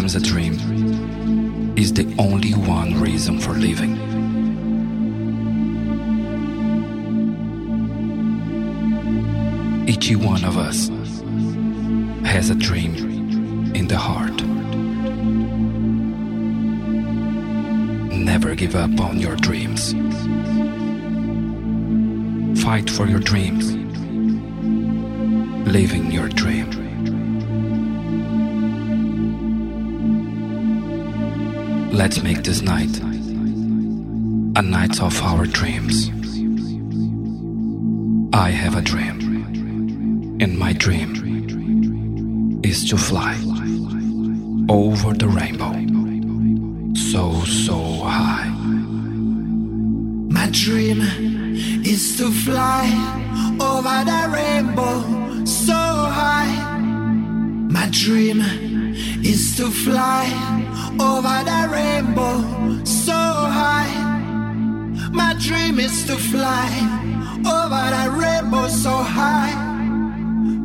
Sometimes a dream is the only one reason for living. Each one of us has a dream in the heart. Never give up on your dreams. Fight for your dreams. Living your dream. Let's make this night a night of our dreams. I have a dream, and my dream is to fly over the rainbow so, so high. My dream is to fly over the rainbow so high. My dream is to fly over the rainbow so high. My dream is to fly over the rainbow so high.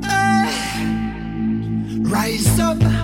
Hey. Rise up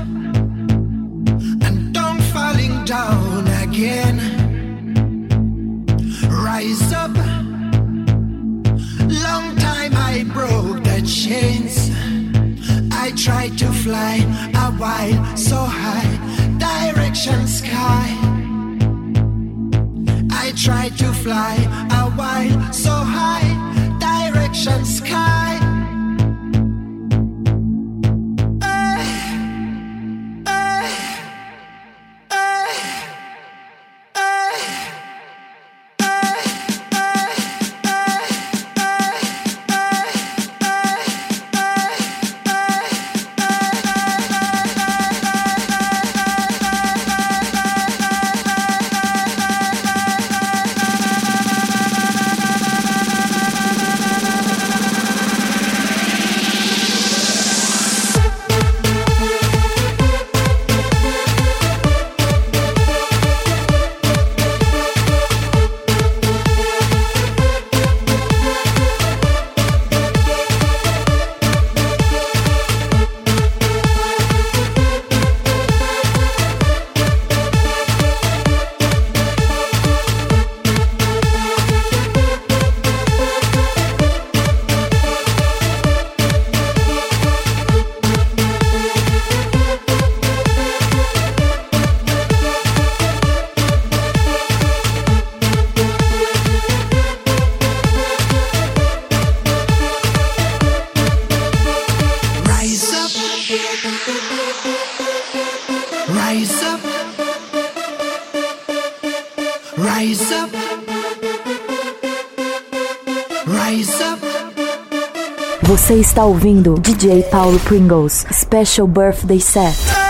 Você está ouvindo DJ Paulo Pringles Special Birthday Set.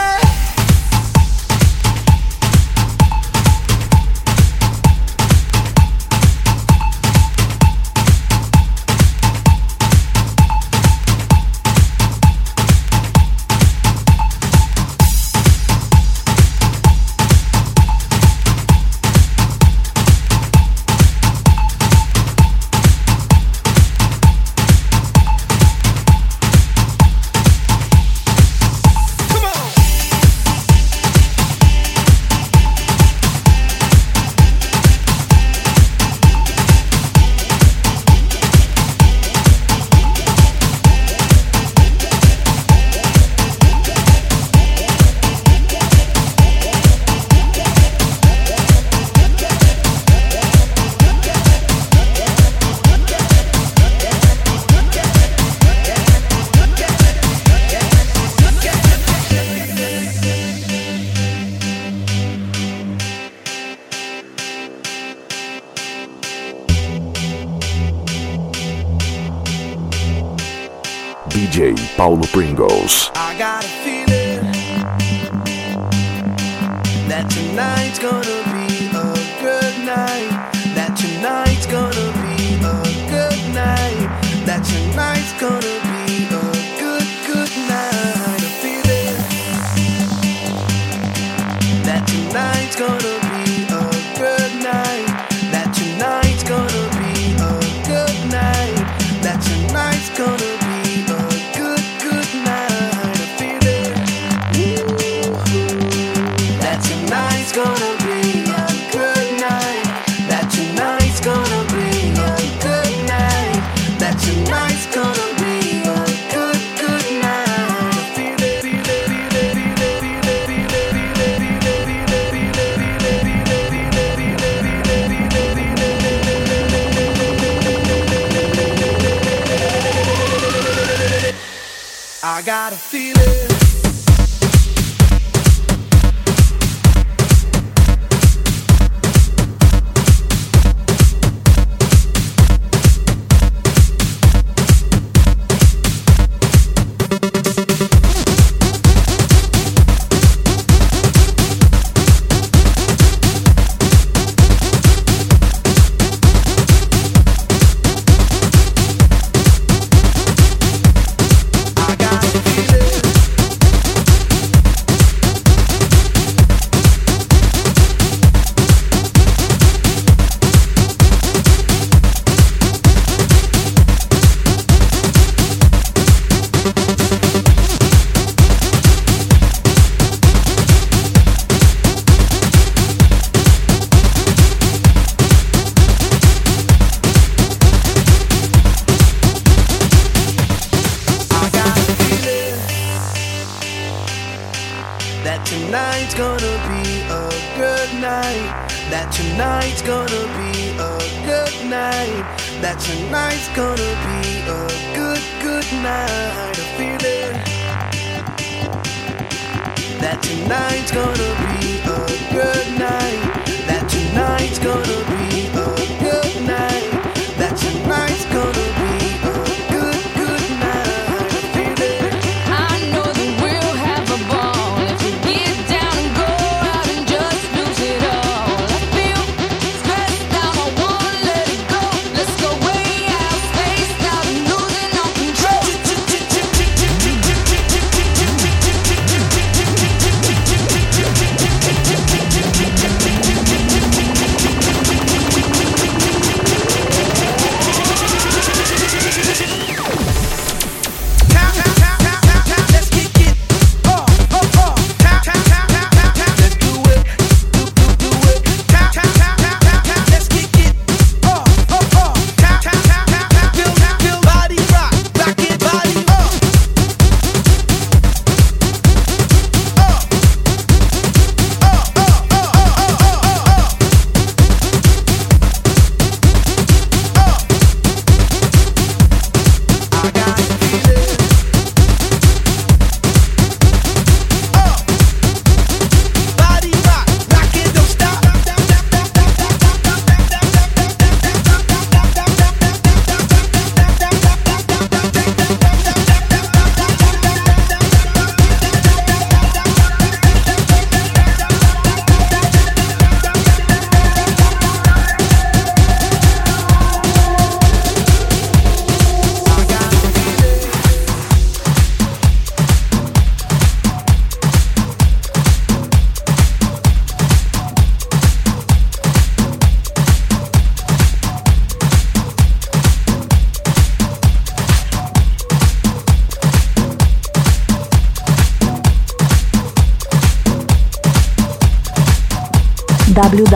DJ Paulo Pringles. I got a feeling that tonight's gonna be a good night. That tonight's gonna be a good night. That tonight's gonna be a good, good night. A feeling that tonight's gonna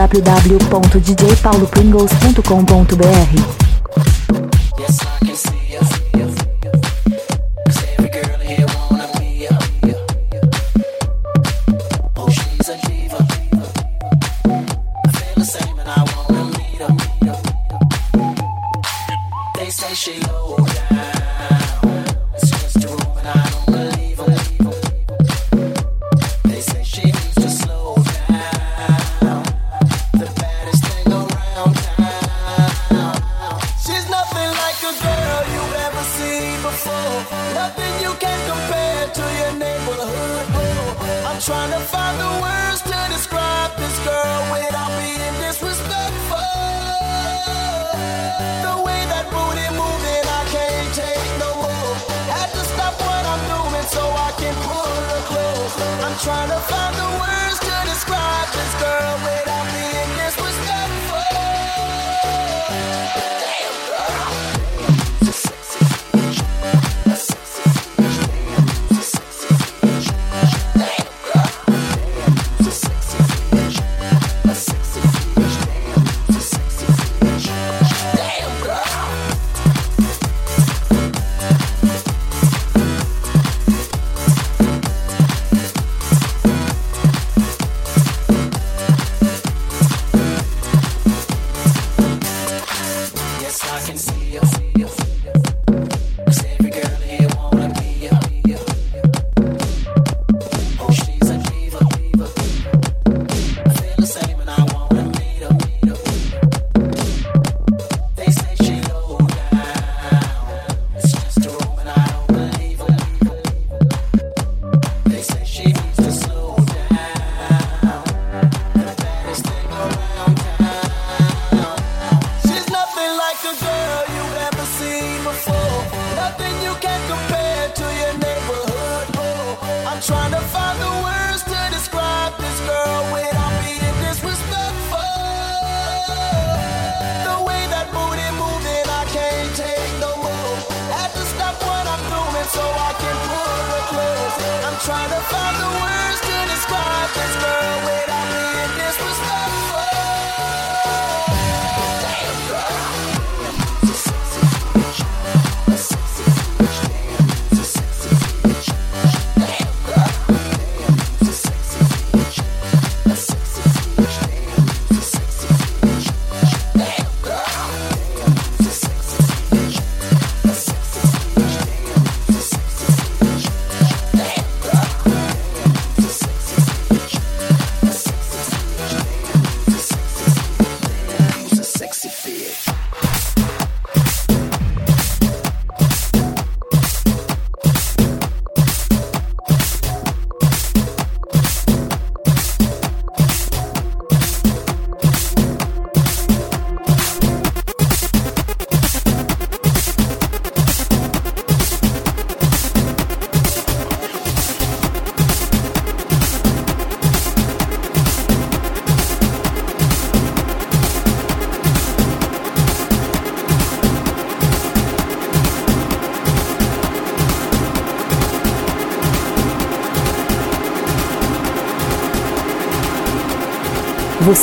www.djpaulopringles.com.br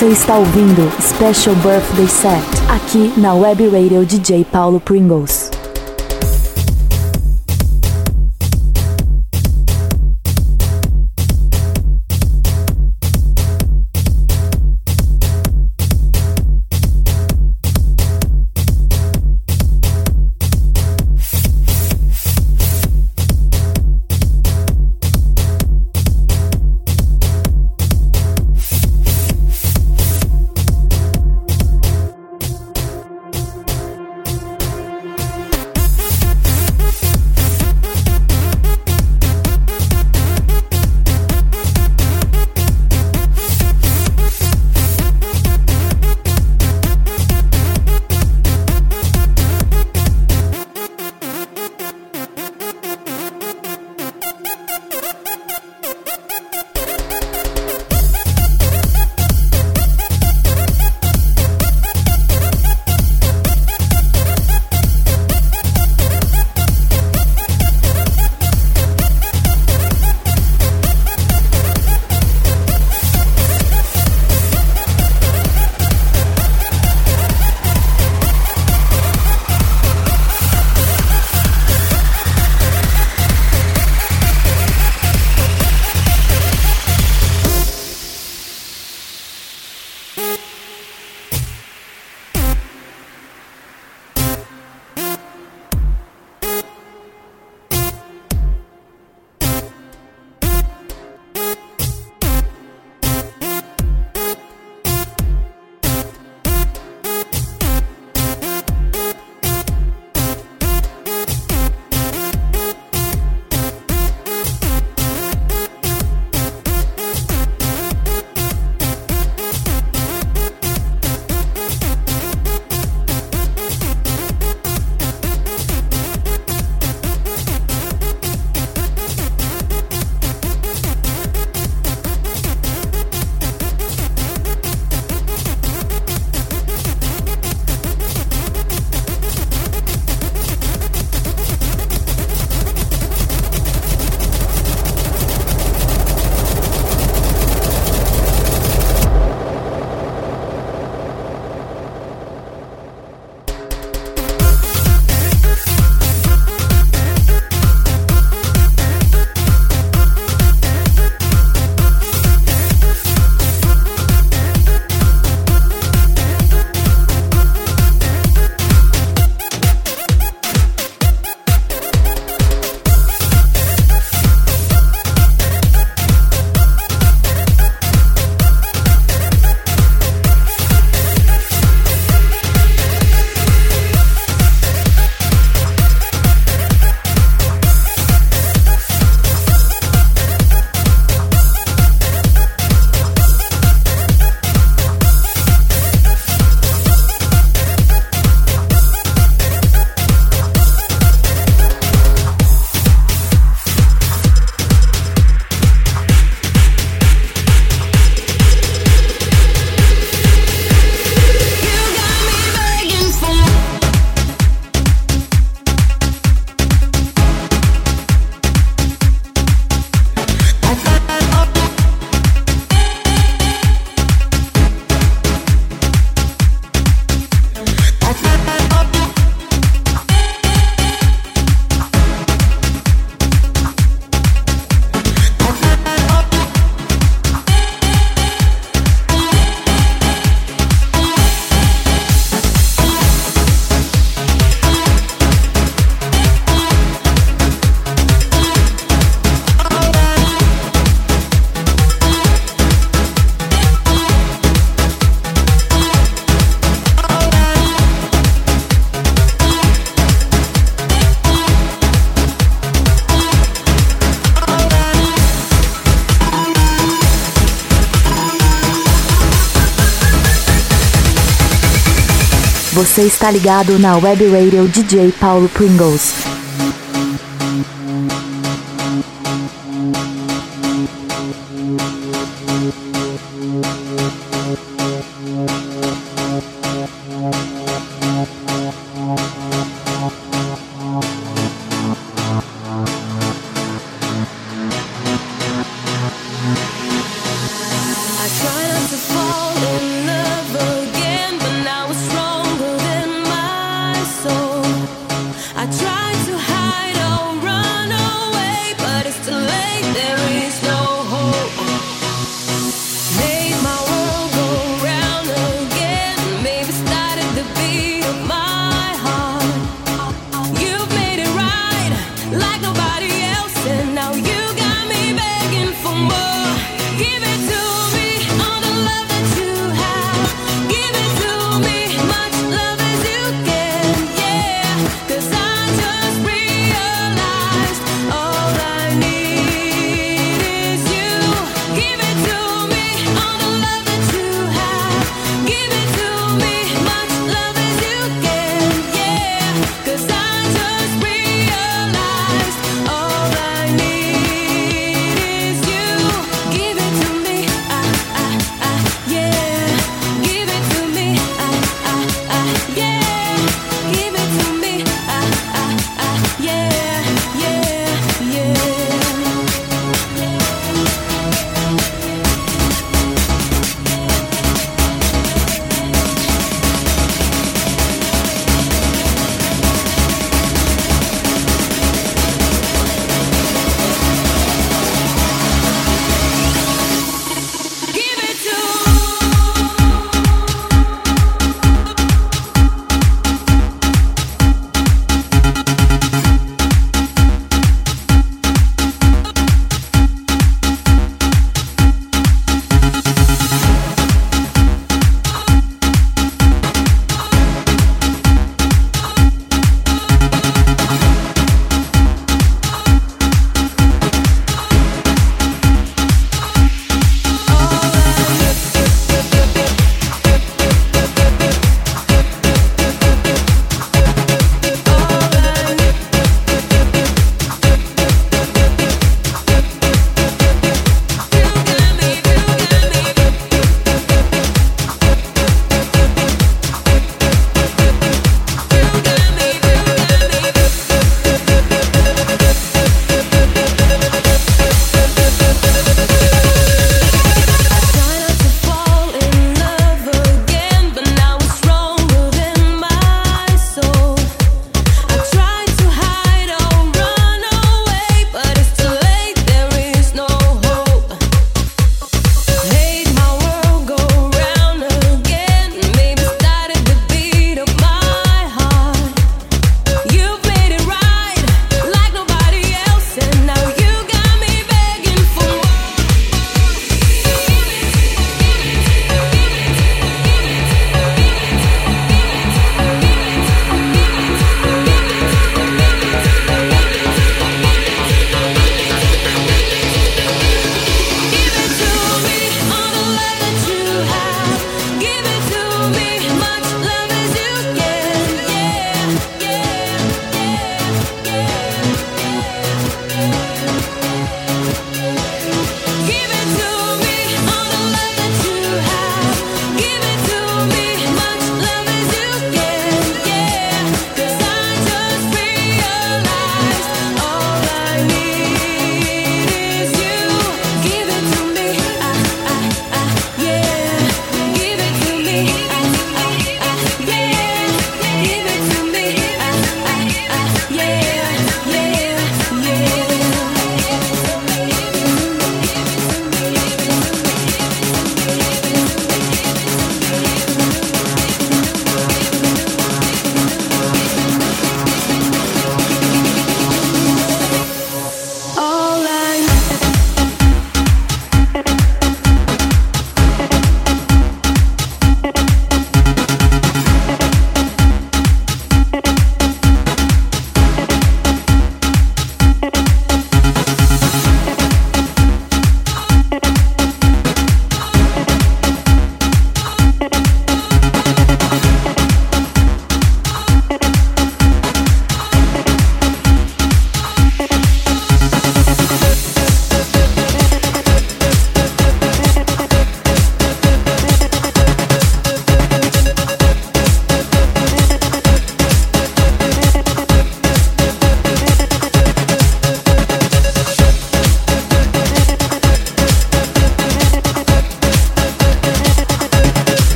Você está ouvindo Special Birthday Set aqui na Web Radio DJ Paulo Pringles. Você está ligado na Web Radio DJ Paulo Pringles.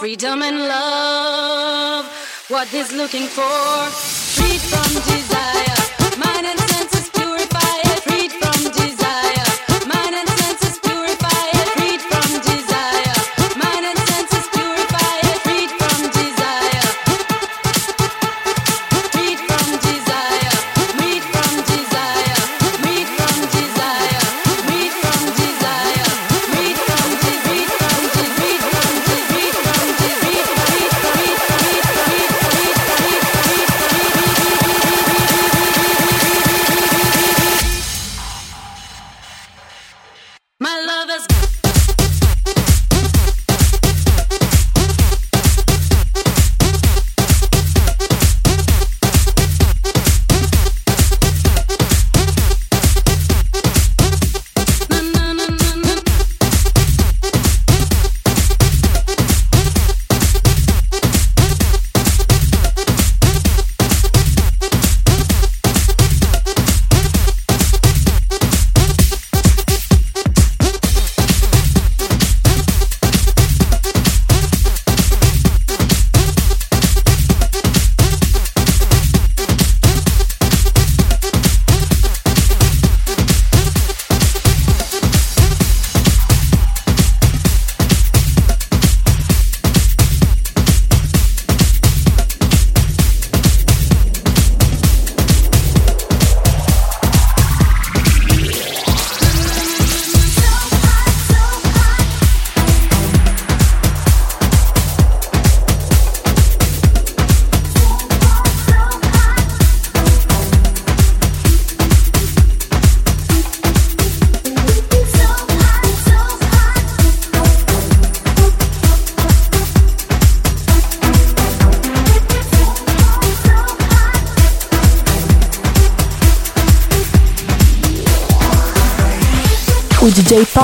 freedom and love, what he's looking for.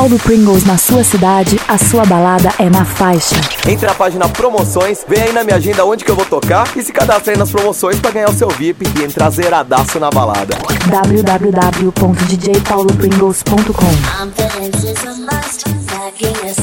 Paulo Pringles na sua cidade, a sua balada é na faixa. Entre na página Promoções, vem aí na minha agenda onde que eu vou tocar e se cadastre aí nas promoções para ganhar o seu VIP e entrar zeradaço na balada. www.djpaulopringles.com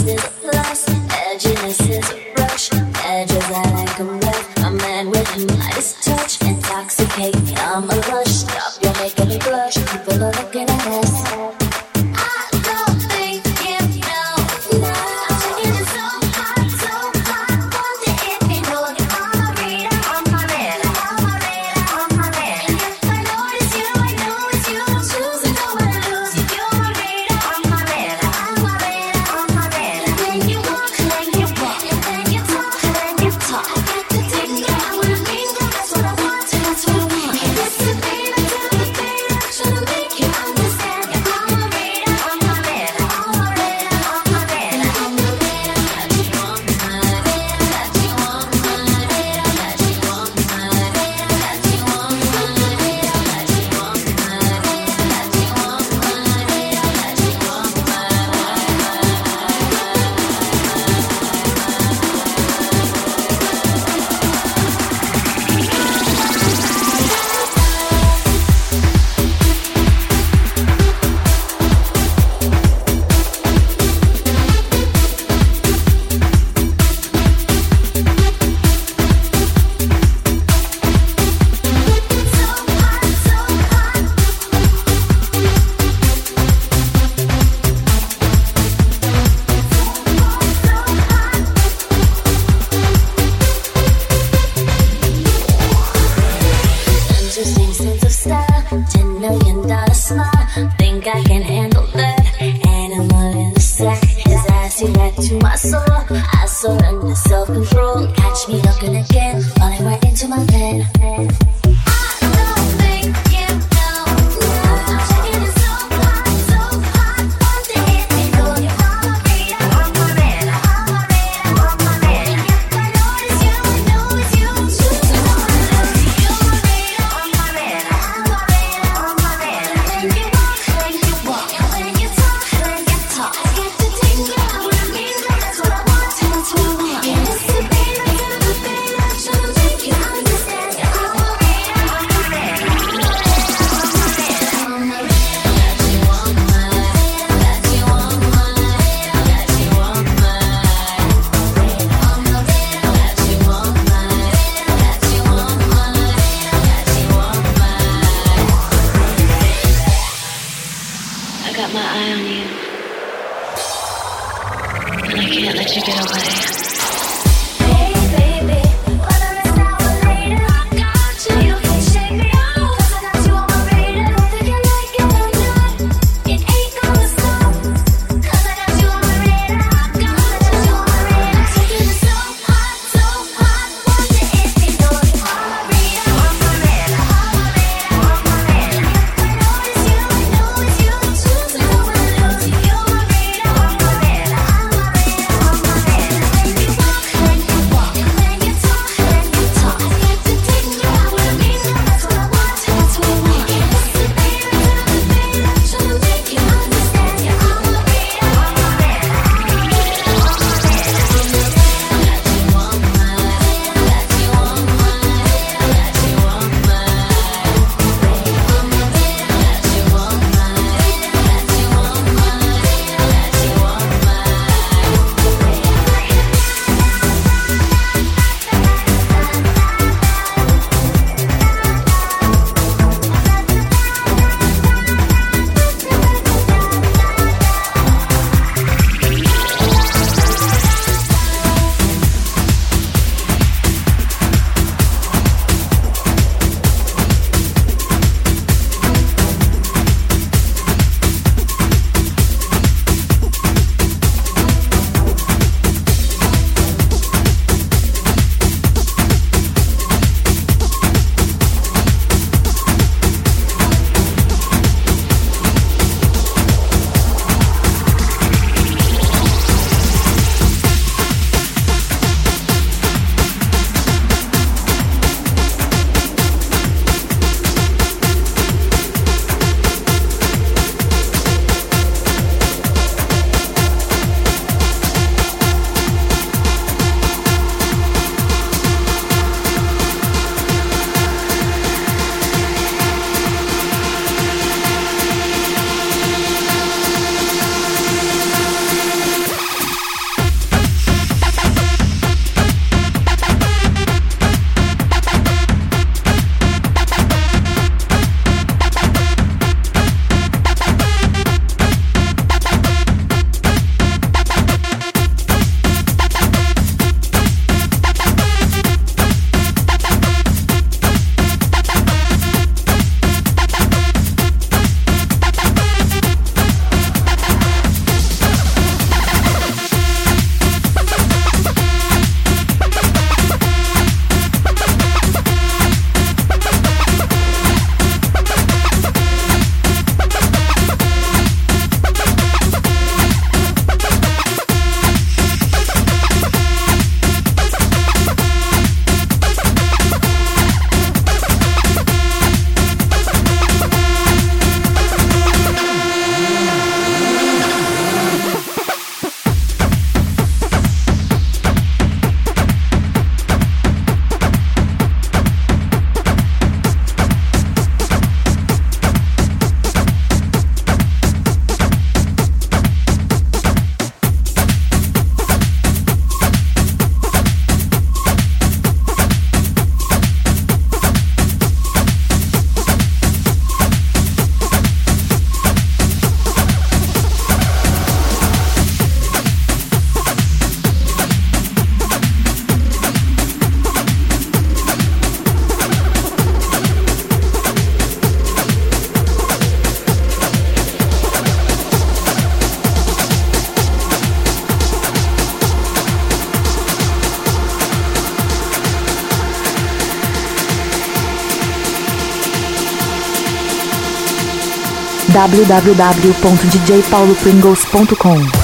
www.djpaulopringles.com.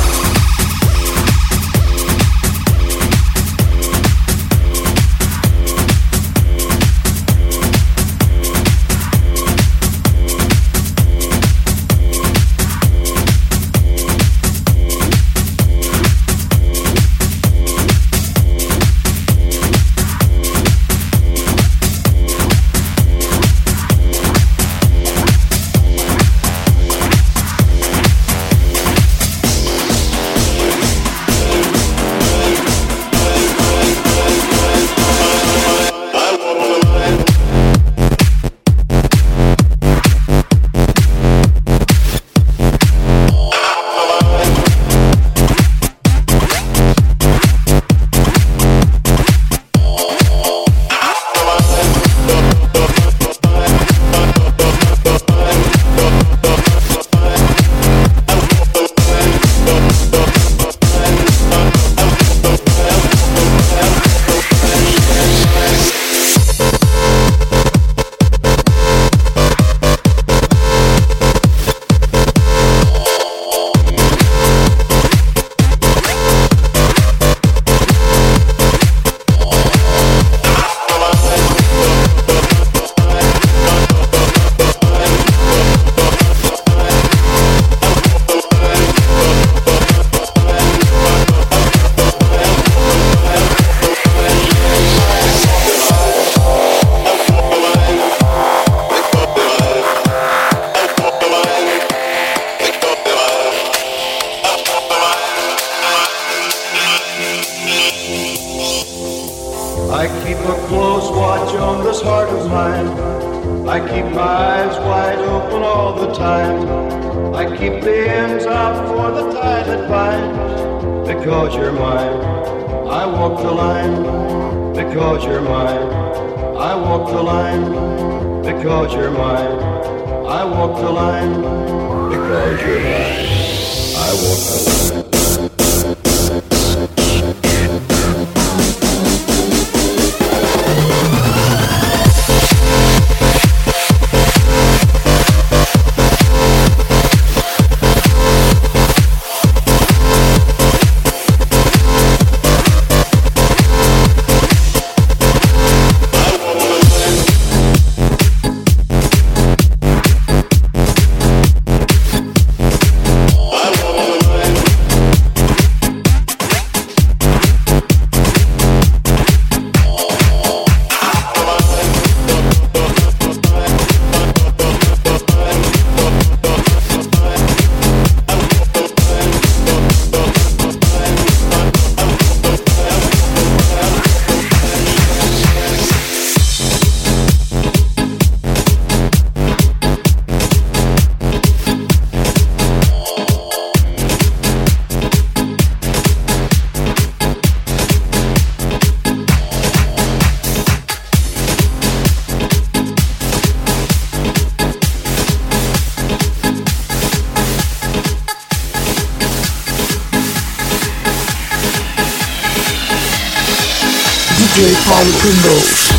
DJ Paulo Pringles.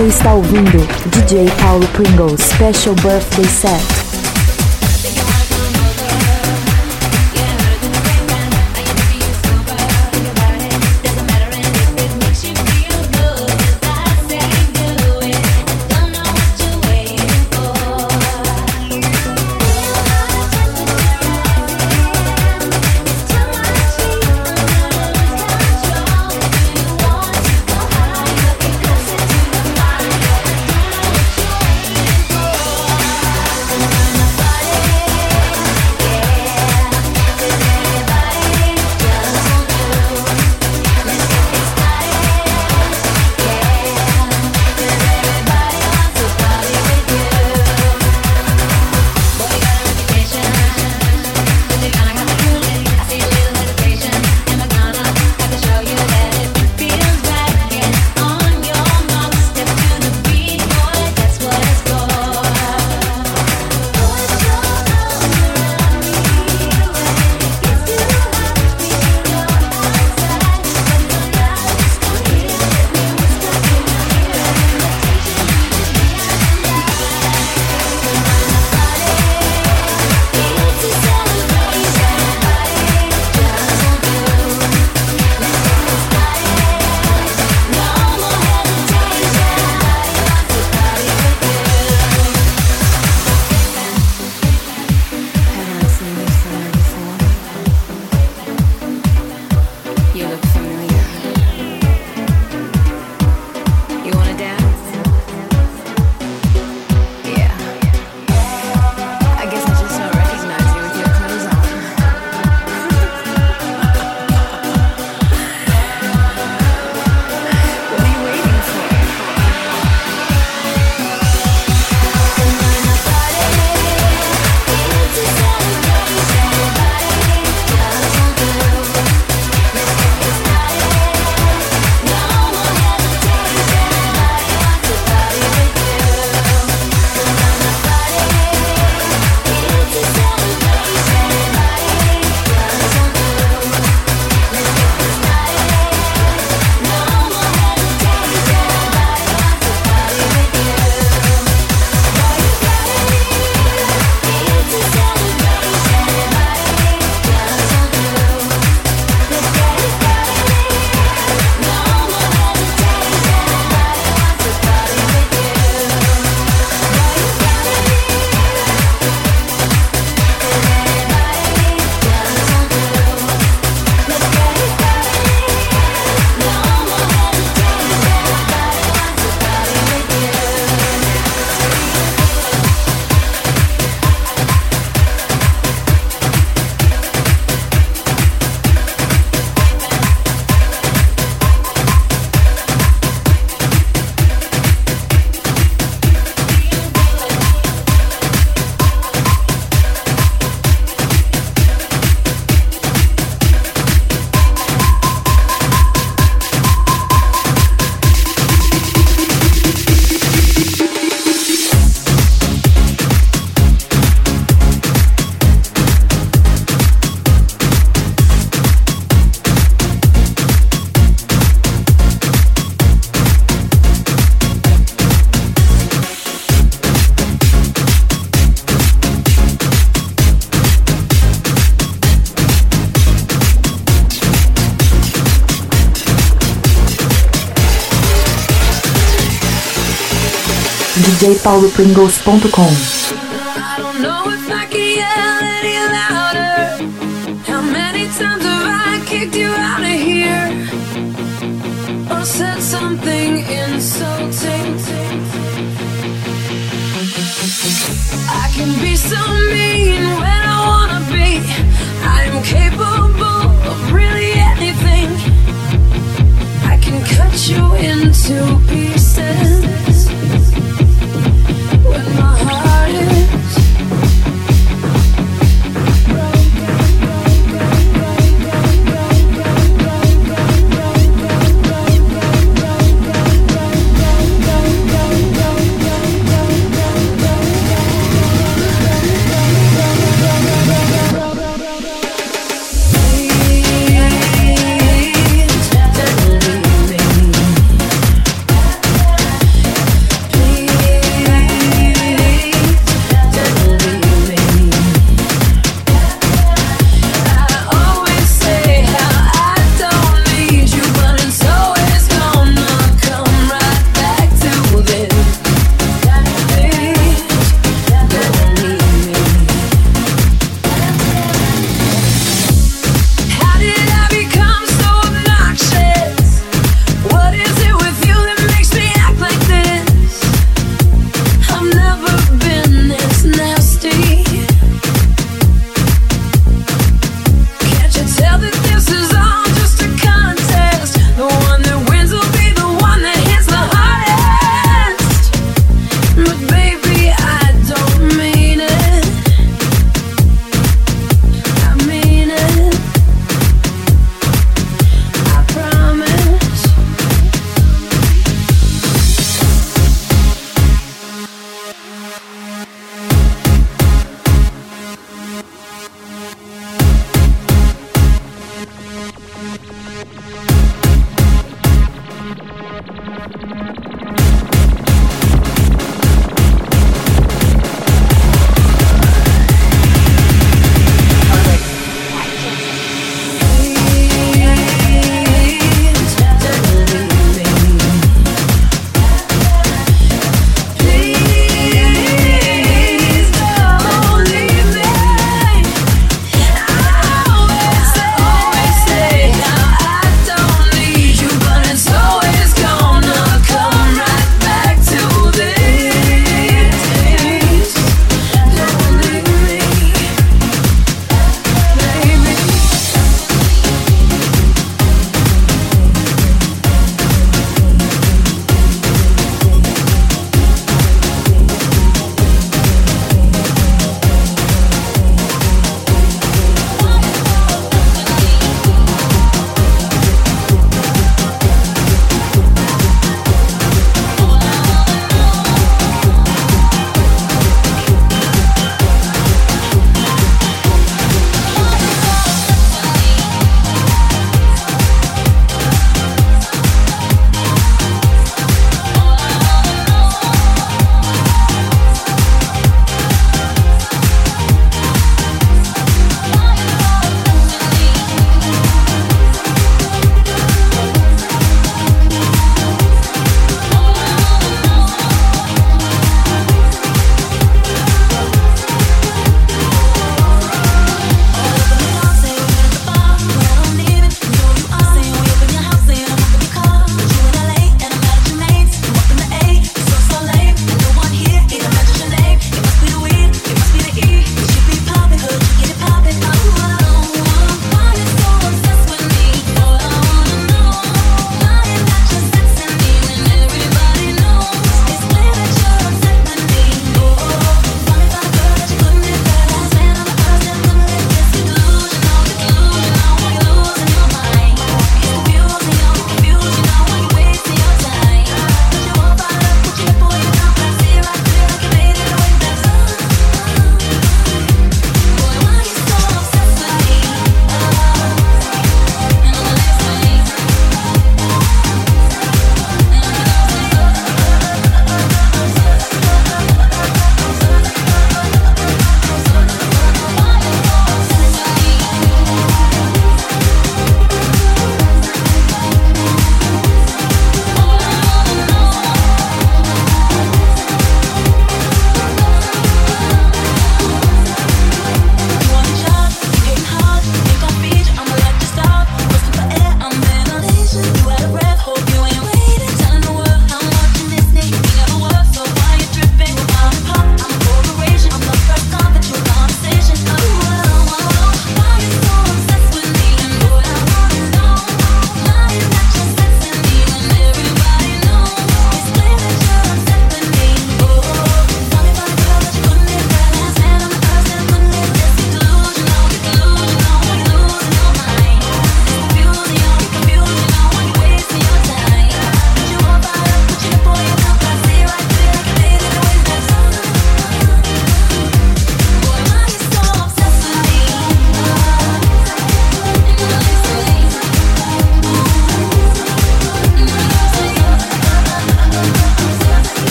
Você está ouvindo DJ Paulo Pringles Special Birthday Set. jpaulopringles.com.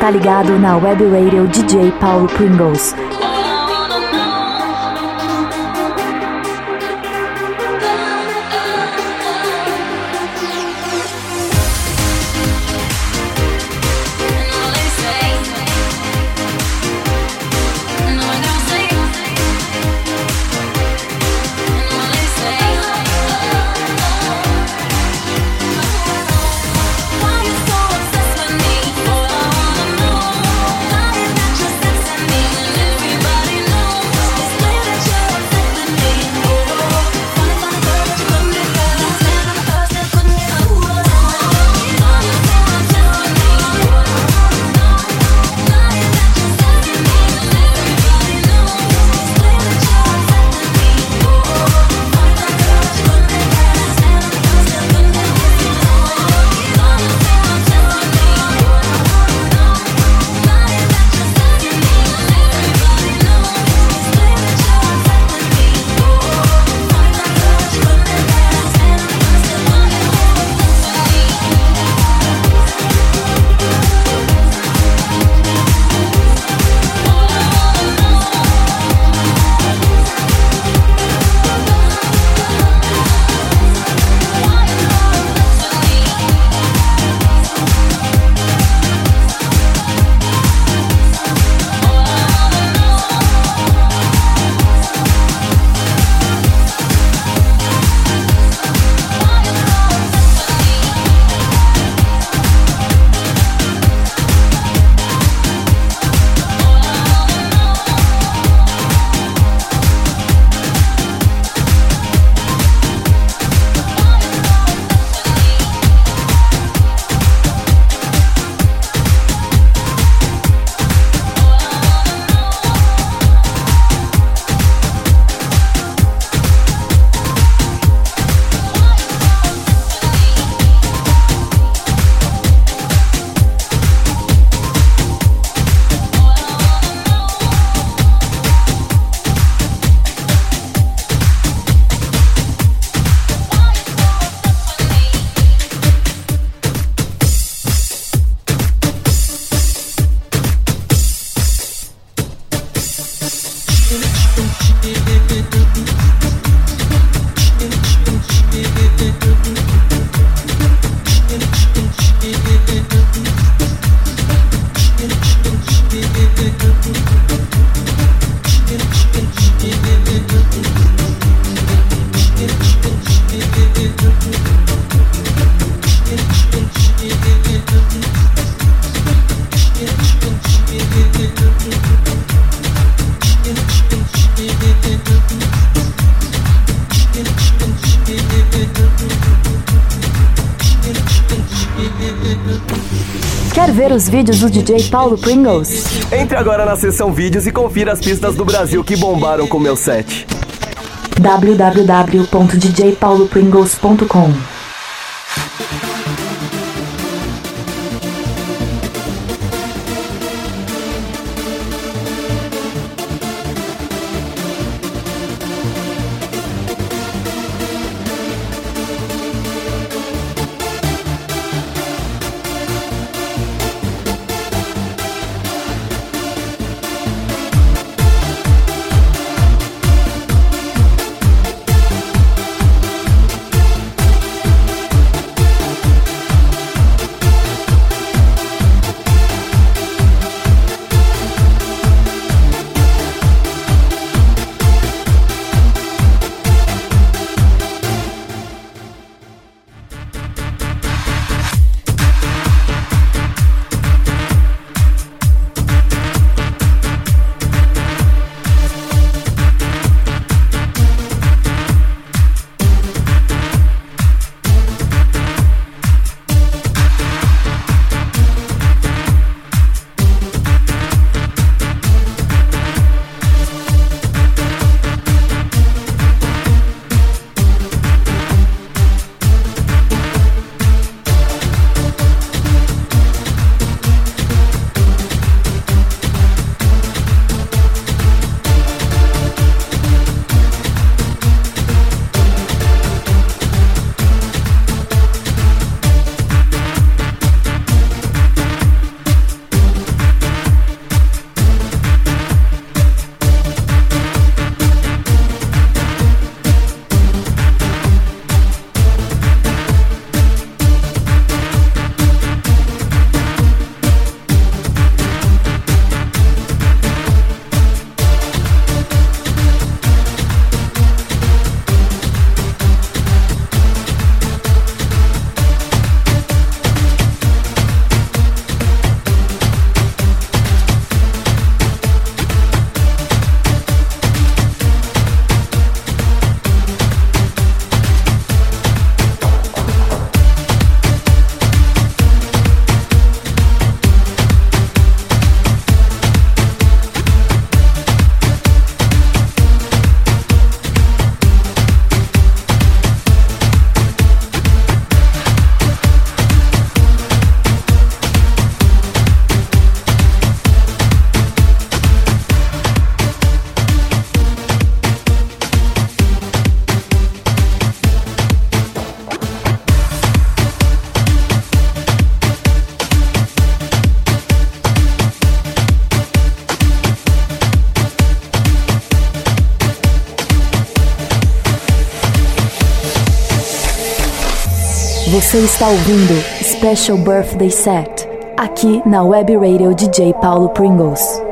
está ligado na Web Radio DJ Paulo Pringles. Os vídeos do DJ Paulo Pringles? Entre agora na seção vídeos e confira as pistas do Brasil que bombaram com meu set. www.djpaulopringles.com Você está ouvindo Special Birthday Set aqui na Web Radio DJ Paulo Pringles.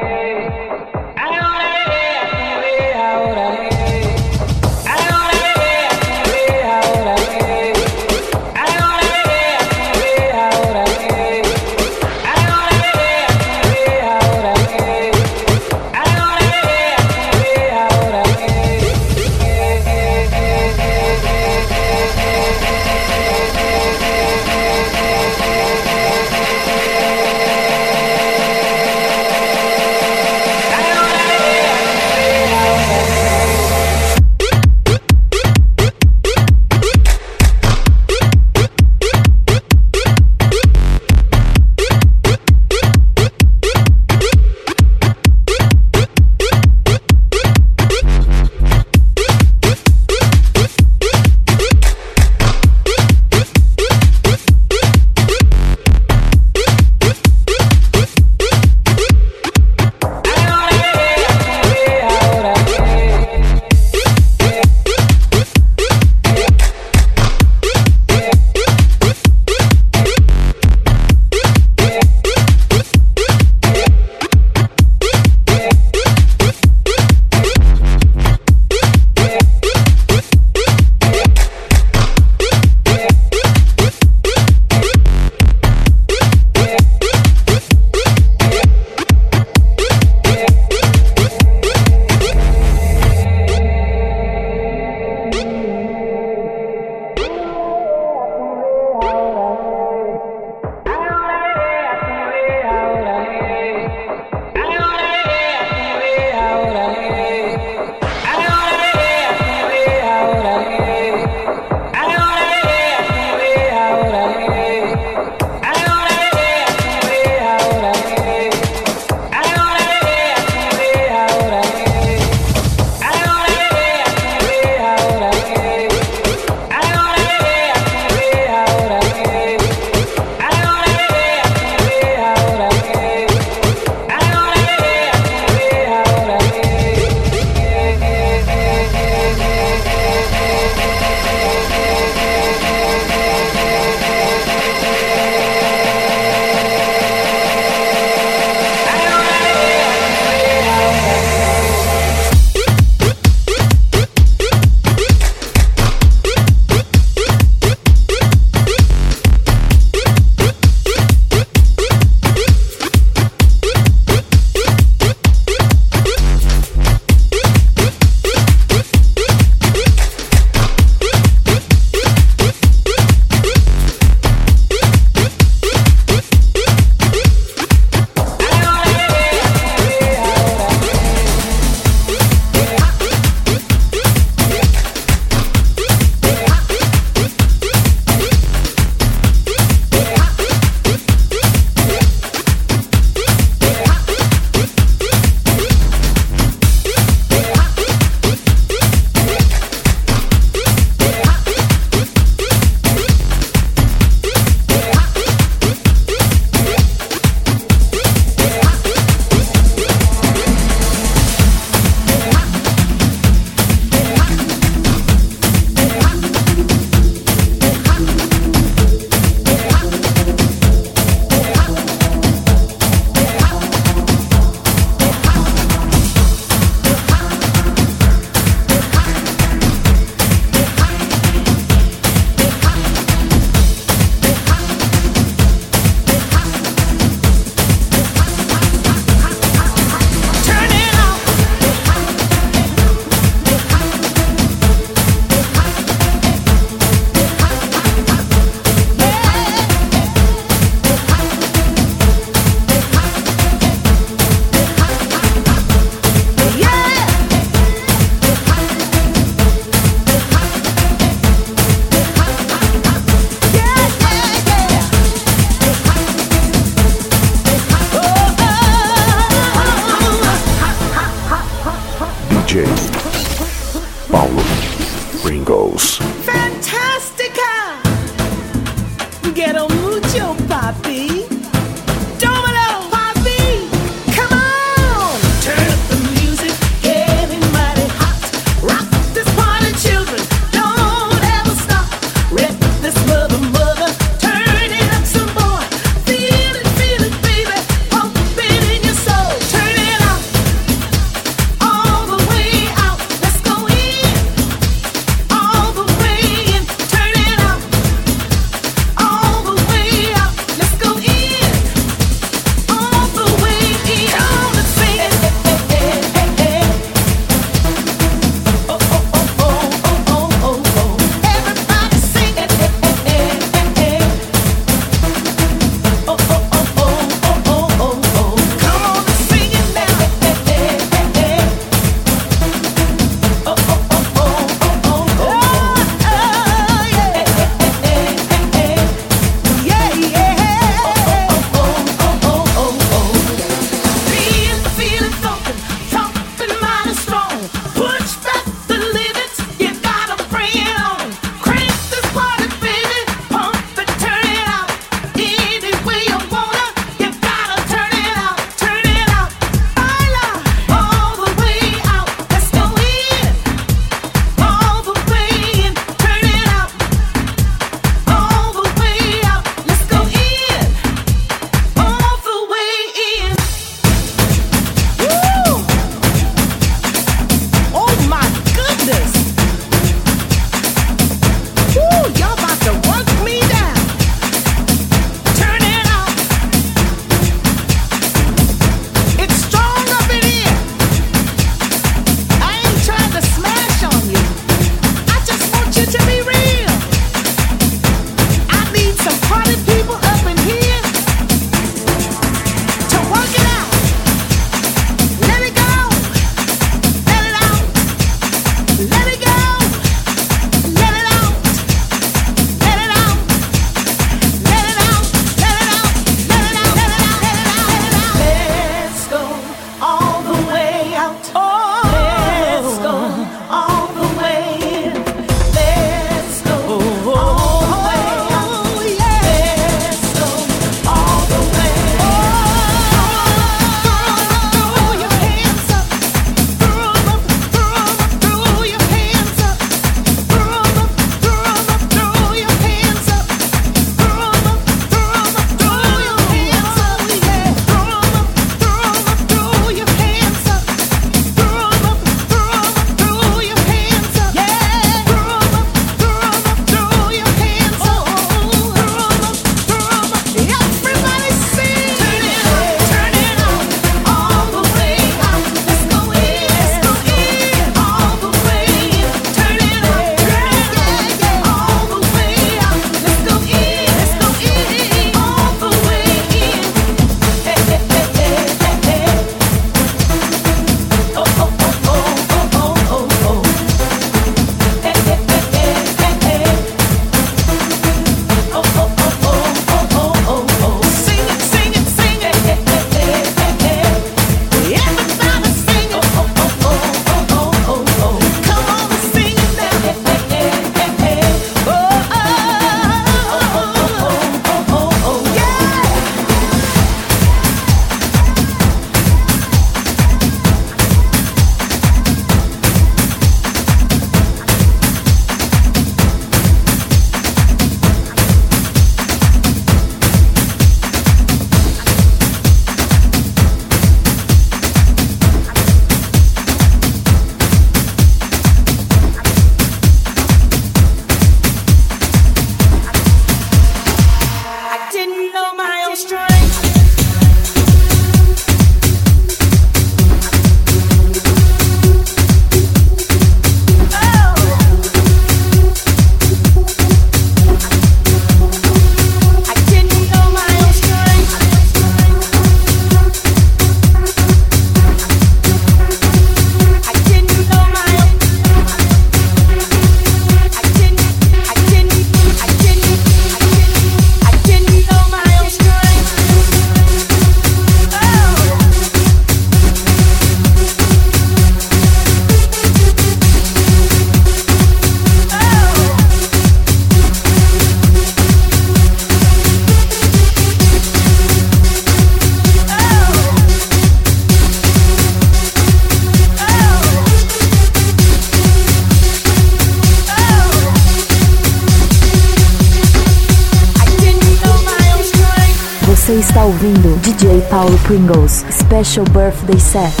Special Birthday Set.